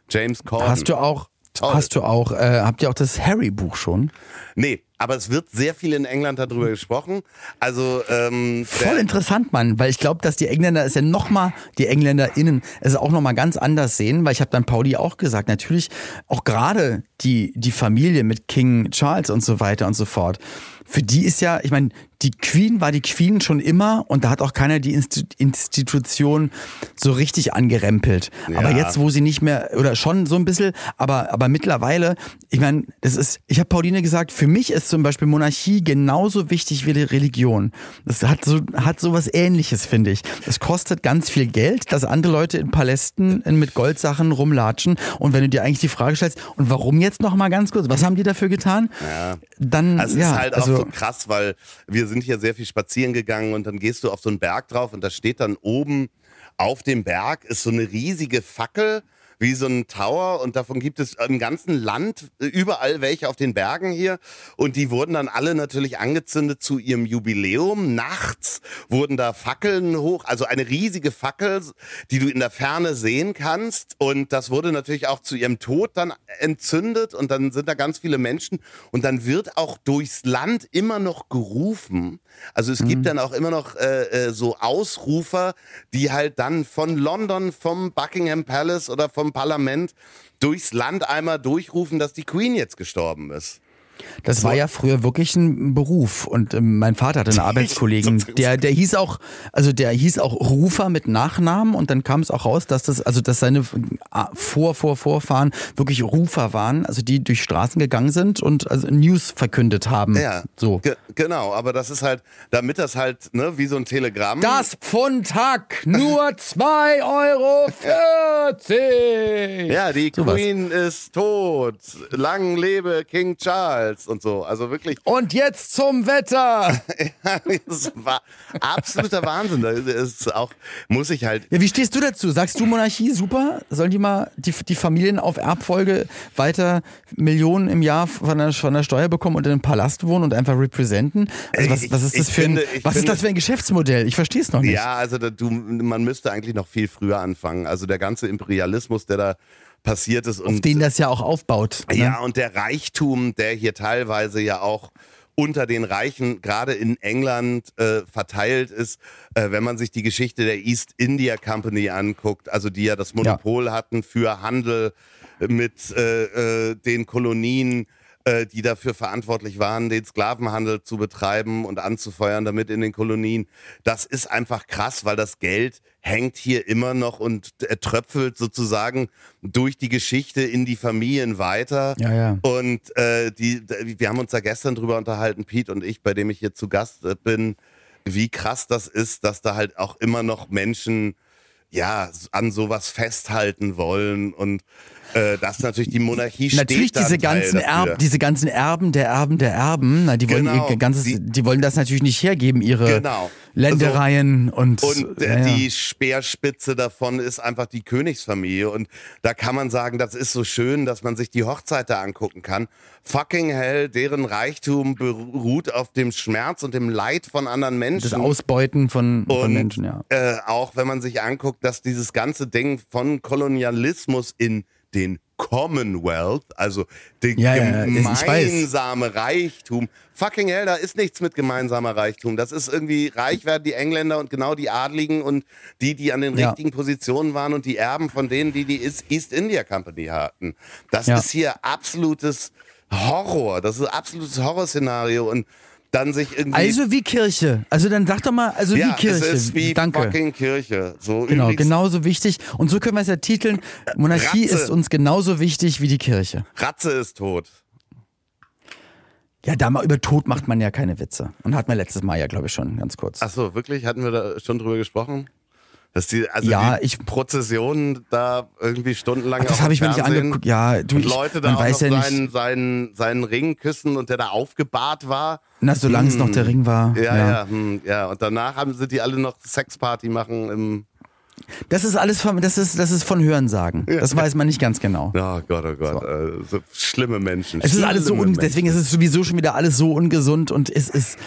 James Corden. hast du auch, Toll. hast du auch, äh, habt ihr auch das Harry-Buch schon? Nee, aber es wird sehr viel in England darüber gesprochen. Also ähm, Voll interessant, Mann, weil ich glaube, dass die Engländer es ja nochmal, die EngländerInnen es auch nochmal ganz anders sehen, weil ich habe dann Pauli auch gesagt, natürlich auch gerade die, die Familie mit King Charles und so weiter und so fort. Für die ist ja, ich meine, die Queen war die Queen schon immer und da hat auch keiner die Insti Institution so richtig angerempelt. Aber Ja. jetzt, wo sie nicht mehr, oder schon so ein bisschen, aber, aber mittlerweile, ich meine, das ist, ich habe Pauline gesagt, für mich ist zum Beispiel Monarchie genauso wichtig wie die Religion. Das hat so, hat so was ähnliches, finde ich. Es kostet ganz viel Geld, dass andere Leute in Palästen mit Goldsachen rumlatschen. Und wenn du dir eigentlich die Frage stellst, und warum jetzt noch mal ganz kurz, was haben die dafür getan? Ja. Dann, Also es ja, ist halt also, auch so krass, weil wir sind hier sehr viel spazieren gegangen und dann gehst du auf so einen Berg drauf und da steht dann oben auf dem Berg ist so eine riesige Fackel wie so ein Tower und davon gibt es im ganzen Land äh, überall welche auf den Bergen hier. Und die wurden dann alle natürlich angezündet zu ihrem Jubiläum. Nachts wurden da Fackeln hoch, also eine riesige Fackel, die du in der Ferne sehen kannst. Und das wurde natürlich auch zu ihrem Tod dann entzündet. Und dann sind da ganz viele Menschen. Und dann wird auch durchs Land immer noch gerufen. Also es gibt dann auch immer noch äh, äh, so Ausrufer, die halt dann von London, vom Buckingham Palace oder vom Parlament durchs Land einmal durchrufen, dass die Queen jetzt gestorben ist. Das war ja früher wirklich ein Beruf und ähm, mein Vater hatte einen Arbeitskollegen, der der hieß auch, also der hieß auch Rufer mit Nachnamen und dann kam es auch raus, dass das also dass seine äh, Vor Vor Vorfahren wirklich Rufer waren, also die durch Straßen gegangen sind und also News verkündet haben. Ja, so. ge Genau, aber das ist halt, damit das halt, ne, wie so ein Telegramm. Das Pfundhack, nur 2,40 Euro. Ja, die Sowas. Queen ist tot. Lang lebe King Charles und so. Also wirklich, Und jetzt zum Wetter. das war absoluter Wahnsinn. Das ist auch, muss ich halt, Ja, wie stehst du dazu? Sagst du Monarchie super? Sollen die mal die, die Familien auf Erbfolge weiter Millionen im Jahr von der, von der Steuer bekommen und in einem Palast wohnen und einfach representen? Also was, was ist das für ein, finde- ich was ist finde- das für ein Geschäftsmodell? Ich verstehe es noch nicht. ja, also da, du, man müsste eigentlich noch viel früher anfangen. Also der ganze Imperialismus, der da passiert ist Auf und den das ja auch aufbaut. Ne? Ja, und der Reichtum, der hier teilweise ja auch unter den Reichen, gerade in England, äh, verteilt ist, äh, wenn man sich die Geschichte der East India Company anguckt, also die ja das Monopol hatten für Handel mit äh, äh, den Kolonien, äh, die dafür verantwortlich waren, den Sklavenhandel zu betreiben und anzufeuern damit in den Kolonien. Das ist einfach krass, weil das Geld hängt hier immer noch und äh, tröpfelt sozusagen durch die Geschichte in die Familien weiter. Ja, ja. Und äh, die, wir haben uns da gestern drüber unterhalten, Pete und ich, bei dem ich hier zu Gast äh, bin, wie krass das ist, dass da halt auch immer noch Menschen ja an sowas festhalten wollen und äh, dass natürlich die Monarchie Natürlich diese ganzen, dafür. Erb, diese ganzen Erben der Erben der Erben, na, die wollen Genau, ihr ganzes, die- die, wollen das natürlich nicht hergeben, ihre Genau. Ländereien und, Und äh, ja, die Speerspitze davon ist einfach die Königsfamilie. Und da kann man sagen, das ist so schön, dass man sich die Hochzeit da angucken kann. Fucking hell, deren Reichtum beruht auf dem Schmerz und dem Leid von anderen Menschen. das Ausbeuten von, von Und Menschen, ja. äh, auch wenn man sich anguckt, dass dieses ganze Ding von Kolonialismus in den Commonwealth, also den Ja, ja, ja, gemeinsame Reichtum. Fucking hell, da ist nichts mit gemeinsamer Reichtum. Das ist irgendwie reich werden die Engländer und genau die Adligen und die, die an den Ja. richtigen Positionen waren und die Erben von denen, die die East India Company hatten. Das ist hier absolutes Horror. Das ist ein absolutes Horrorszenario und dann sich irgendwie Also wie Kirche. Also dann sag doch mal, also ja, wie Kirche. es ist wie Danke. fucking Kirche. So Genau, übrigens, genauso wichtig. Und so können wir es ja titeln. Monarchie Ratze. ist uns genauso wichtig wie die Kirche. Ratze ist tot. Ja, da mal über Tod macht man ja keine Witze. Und hat man letztes Mal ja, glaube ich, schon ganz kurz. Ach so, wirklich? Hatten wir da schon drüber gesprochen? Dass die, also Ja, die ich- Prozessionen da irgendwie stundenlang das habe ich mir nicht angeguckt. Ja, du, und Leute da auch weiß noch ja nicht, seinen, seinen, seinen Ring küssen und der da aufgebahrt war. na, solange es noch der Ring war. Ja, ja, hm, ja. Und danach haben, sind die alle noch Sexparty machen im. Das ist alles von, das ist, das ist von Hörensagen. Das weiß man nicht ganz genau. Oh Gott, oh Gott. Äh, so schlimme Menschen. Es ist alles so, un Menschen. deswegen ist es sowieso schon wieder alles so ungesund und es ist,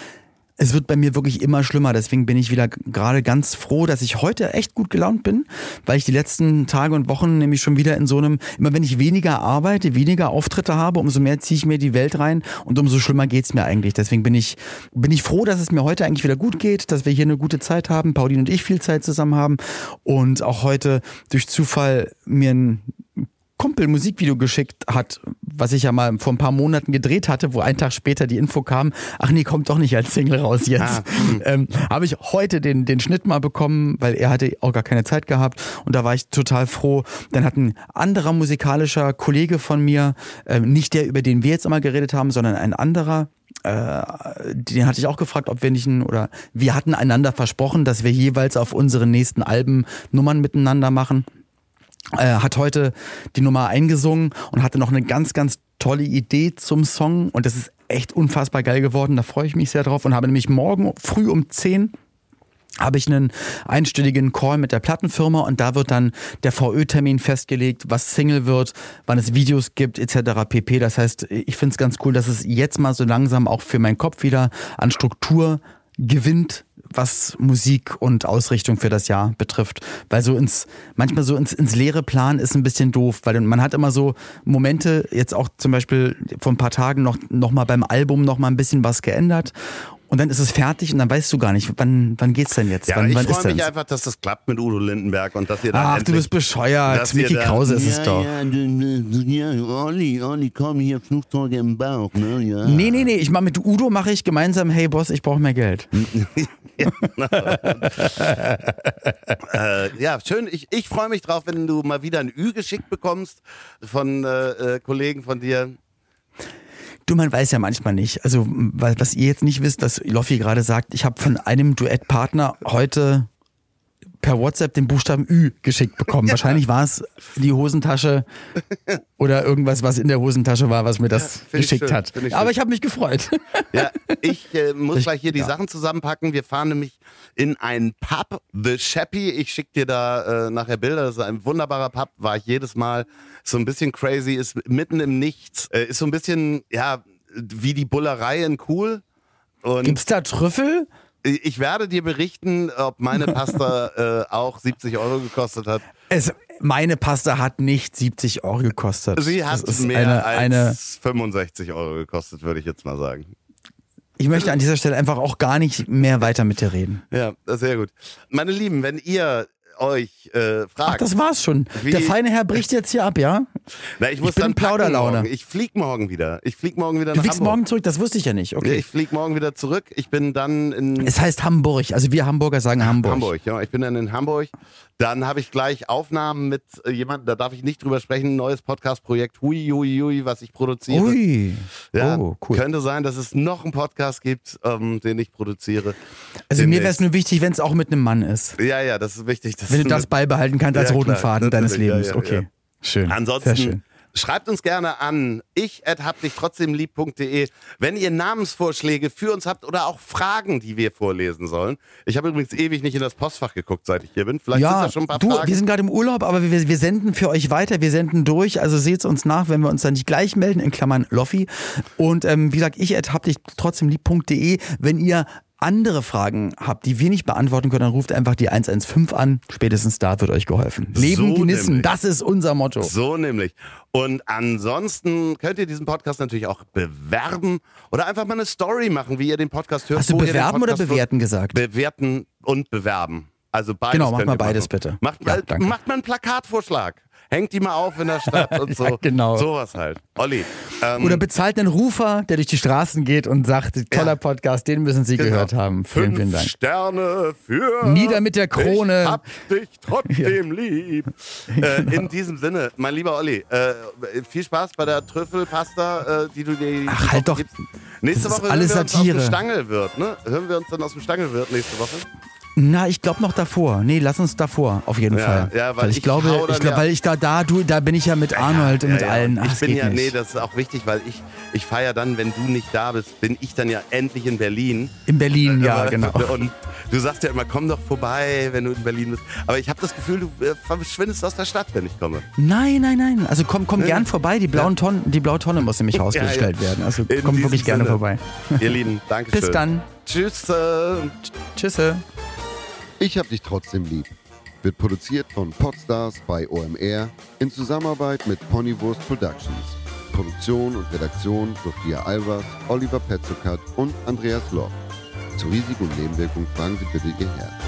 es wird bei mir wirklich immer schlimmer. Deswegen bin ich wieder gerade ganz froh, dass ich heute echt gut gelaunt bin, weil ich die letzten Tage und Wochen nämlich schon wieder in so einem, immer wenn ich weniger arbeite, weniger Auftritte habe, umso mehr ziehe ich mir die Welt rein und umso schlimmer geht's mir eigentlich. Deswegen bin ich, bin ich froh, dass es mir heute eigentlich wieder gut geht, dass wir hier eine gute Zeit haben, Pauline und ich viel Zeit zusammen haben und auch heute durch Zufall mir ein Kumpel Musikvideo geschickt hat, was ich ja mal vor ein paar Monaten gedreht hatte, wo einen Tag später die Info kam, ach nee, kommt doch nicht als Single raus jetzt. Ah, ähm, Habe ich heute den, den Schnitt mal bekommen, weil er hatte auch gar keine Zeit gehabt und da war ich total froh. Dann hat ein anderer musikalischer Kollege von mir, ähm, nicht der, über den wir jetzt immer geredet haben, sondern ein anderer, äh, den hatte ich auch gefragt, ob wir nicht ein, oder wir hatten einander versprochen, dass wir jeweils auf unseren nächsten Alben Nummern miteinander machen äh, hat heute die Nummer eingesungen und hatte noch eine ganz, ganz tolle Idee zum Song und das ist echt unfassbar geil geworden. Da freue ich mich sehr drauf und habe nämlich morgen früh um 10 habe ich einen einstündigen Call mit der Plattenfirma und da wird dann der VÖ-Termin festgelegt, was Single wird, wann es Videos gibt etc. pp. Das heißt, ich finde es ganz cool, dass es jetzt mal so langsam auch für meinen Kopf wieder an Struktur gewinnt, was Musik und Ausrichtung für das Jahr betrifft. Weil so ins, manchmal so ins, ins leere Plan ist ein bisschen doof, weil man hat immer so Momente, jetzt auch zum Beispiel vor ein paar Tagen noch, noch mal beim Album noch mal ein bisschen was geändert. Und dann ist es fertig und dann weißt du gar nicht, wann, wann geht's denn jetzt? Ja, wann, ich wann freue mich einfach, dass das klappt mit Udo Lindenberg und dass ihr da Ach, du bist bescheuert. Mickey Krause ist es ja, doch. Ja, ja, Olli, Olli, komm hier, Flugzeuge im Bauch, ne? Ja. Nee, nee, nee, ich mach mit Udo mache ich gemeinsam, hey Boss, ich brauche mehr Geld. äh, ja, schön. Ich, ich freue mich drauf, wenn du mal wieder ein Ü geschickt bekommst von äh, äh, Kollegen von dir. Du, man weiß ja manchmal nicht. Also, was ihr jetzt nicht wisst, was Loffi gerade sagt, ich habe von einem Duettpartner heute per WhatsApp den Buchstaben Ü geschickt bekommen. Wahrscheinlich war es die Hosentasche oder irgendwas, was in der Hosentasche war, was mir das ich geschickt schön, hat. ich Aber ich habe mich gefreut. Ja, ich äh, muss Ich- gleich hier die ja. Sachen zusammenpacken. Wir fahren nämlich in einen Pub, The Chappy. Ich schicke dir da äh, nachher Bilder. Das ist ein wunderbarer Pub, war ich jedes Mal. So ein bisschen crazy, ist mitten im Nichts. Äh, ist so ein bisschen, ja, wie die Bullerei in cool. Und Gibt's da Trüffel? Ich werde dir berichten, ob meine Pasta äh, auch 70 Euro gekostet hat. Es, meine Pasta hat nicht 70 Euro gekostet. Sie hat mehr eine, als eine 65 Euro gekostet, würde ich jetzt mal sagen. Ich möchte an dieser Stelle einfach auch gar nicht mehr weiter mit dir reden. Ja, sehr gut. Meine Lieben, wenn ihr euch äh, fragt, Ach, das war's schon. Wie- Der feine Herr bricht jetzt hier ab, ja? Na, ich muss bin dann Plauderlaune. morgen. Ich flieg morgen wieder. Ich flieg morgen wieder Du nach fliegst Hamburg. morgen zurück, das wusste ich ja nicht. Okay. Ich flieg morgen wieder zurück. Ich bin dann in Es heißt Hamburg, also wir Hamburger sagen Hamburg. Hamburg. Ja, ich bin dann in Hamburg. Dann habe ich gleich Aufnahmen mit äh, jemandem, da darf ich nicht drüber sprechen, ein neues Podcast-Projekt, hui, hui, hui, was ich produziere. Ui. Ja, Oh, cool. Könnte sein, dass es noch einen Podcast gibt, ähm, den ich produziere. Also mir wäre es nur wichtig, wenn es auch mit einem Mann ist. Ja, ja, das ist wichtig. dass Wenn du das beibehalten kannst als Ja, roten klar, Faden deines natürlich, ja, Lebens. ja, okay. Schön. Ansonsten Sehr schön. schreibt uns gerne an ich hab dich trotzdem lieb.de, wenn ihr Namensvorschläge für uns habt oder auch Fragen, die wir vorlesen sollen. Ich habe übrigens ewig nicht in das Postfach geguckt, seit ich hier bin. Vielleicht sind Ja, da schon ein paar du, Fragen. wir sind gerade im Urlaub, aber wir, wir senden für euch weiter, wir senden durch, also seht uns nach, wenn wir uns dann nicht gleich melden, in Klammern Loffi. Und ähm, wie gesagt, ich hab dich trotzdem lieb.de. Wenn ihr andere Fragen habt, die wir nicht beantworten können, dann ruft einfach die 115 an. Spätestens da wird euch geholfen. Leben So genießen, nämlich. das ist unser Motto. So nämlich. Und ansonsten könnt ihr diesen Podcast natürlich auch bewerben oder einfach mal eine Story machen, wie ihr den Podcast hört. Hast du bewerben oder bewerten gesagt? Bewerten und bewerben. Also beides Genau, mach könnt mal beides machen. bitte. Macht, Ja, mal, danke. macht mal einen Plakatvorschlag. Hängt die mal auf in der Stadt und so. Ja, genau. Sowas halt. Olli. Ähm, Oder bezahlt einen Rufer, der durch die Straßen geht und sagt, toller Ja. Podcast, den müssen Sie genau. gehört haben. Vielen, Fünf vielen Dank. Sterne für. Nieder mit der Krone. Ich hab dich trotzdem lieb. Äh, in diesem Sinne, mein lieber Olli, äh, viel Spaß bei der Trüffelpasta, äh, die du dir Ach, halt doch. gibst. Nächste Woche alles hören wir uns Satire. aus dem Stangelwirt, ne? Hören wir uns dann aus dem Stangelwirt nächste Woche? Na, ich glaube noch davor. Nee, lass uns davor, auf jeden Ja, Fall. ja, weil ich, ich glaube, ich glaub, ja- weil ich da, da, du, da bin ich ja mit Arnold und mit Ja, ja. allen. Ach, ich bin ja, nicht. nee, das ist auch wichtig, weil ich, ich feiere dann, wenn du nicht da bist, bin ich dann ja endlich in Berlin. In Berlin, ja, Aber- genau. Und du sagst ja immer, komm doch vorbei, wenn du in Berlin bist. Aber ich habe das Gefühl, du äh, verschwindest aus der Stadt, wenn ich komme. Nein, nein, nein. Also komm, komm Ja. gern vorbei. Die, blauen Tonnen, die blaue Tonne muss nämlich rausgestellt Ja, ja. werden. Also In komm wirklich gerne Sinne. vorbei. Ihr Lieben, danke schön. Bis dann. Tschüss. Tschüsse. Ich hab dich trotzdem lieb wird produziert von Podstars bei OMR in Zusammenarbeit mit Ponywurst Productions. Produktion und Redaktion Sophia Albers, Oliver Petzokat und Andreas Loch. Zu Risiko und Nebenwirkungen fragen Sie bitte Ihr Herz.